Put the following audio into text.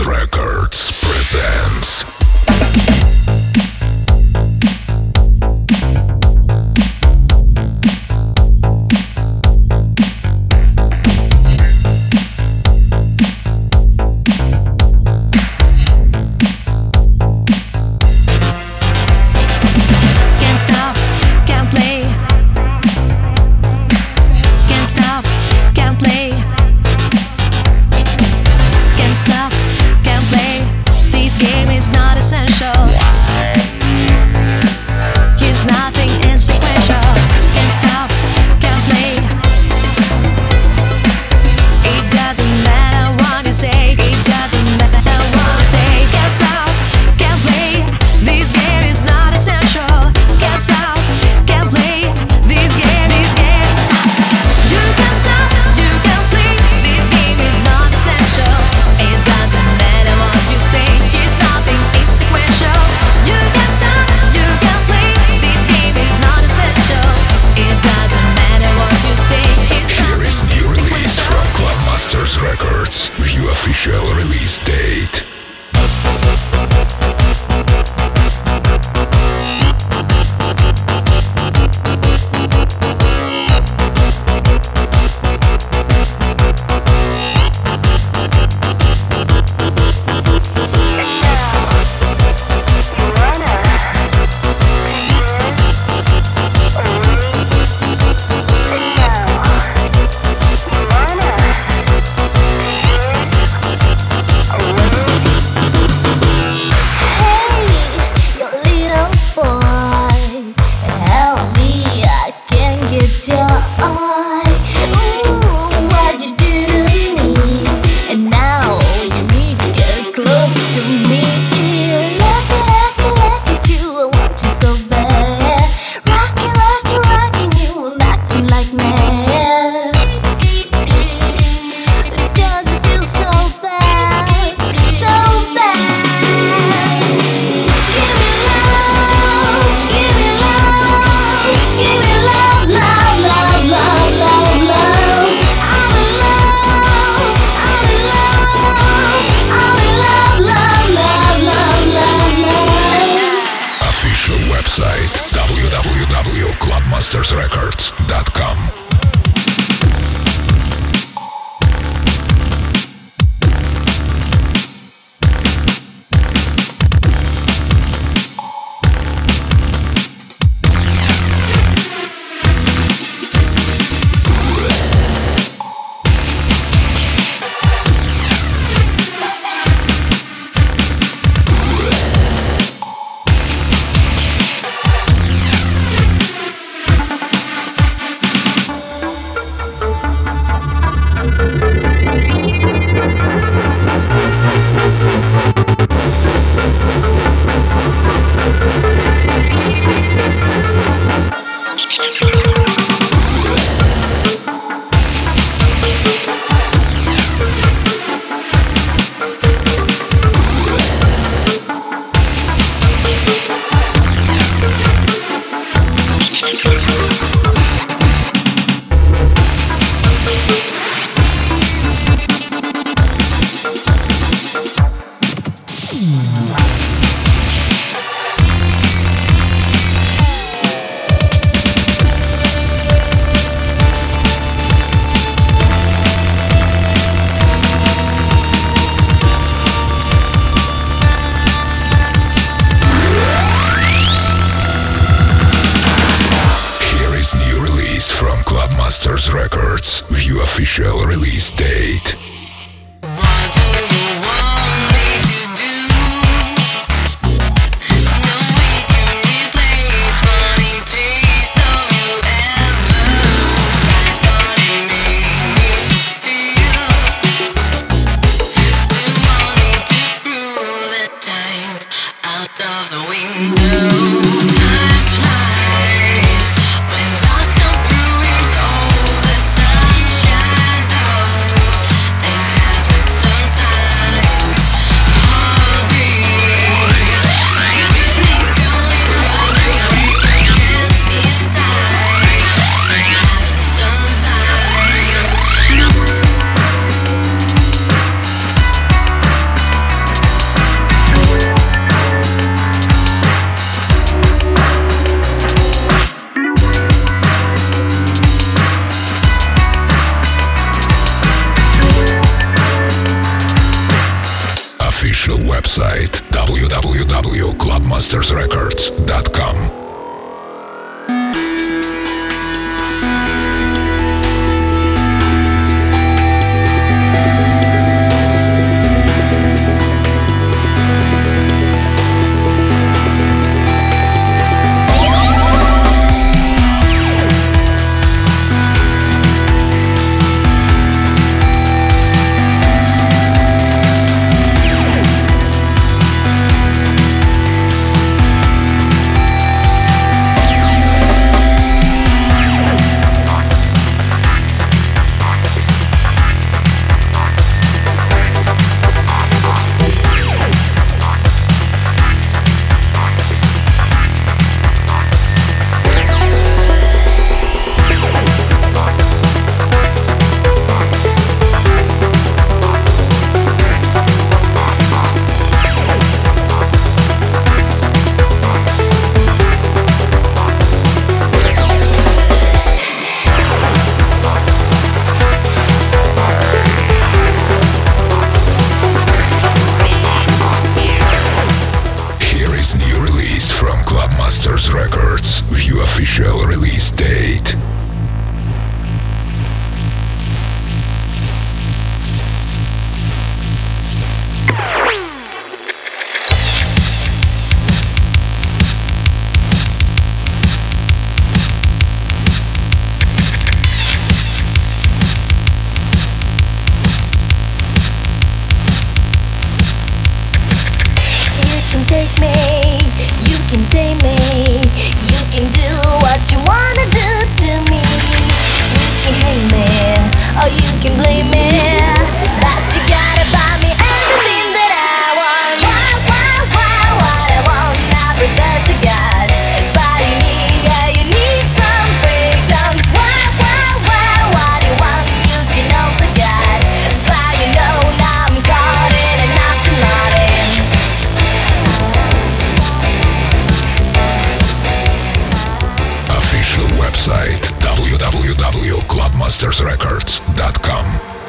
Records presents game is not essential. Records, view official release date. mastersrecords.com. can tame me. You can do what you wanna do to me. You can hate me Or you can blame me. www.clubmastersrecords.com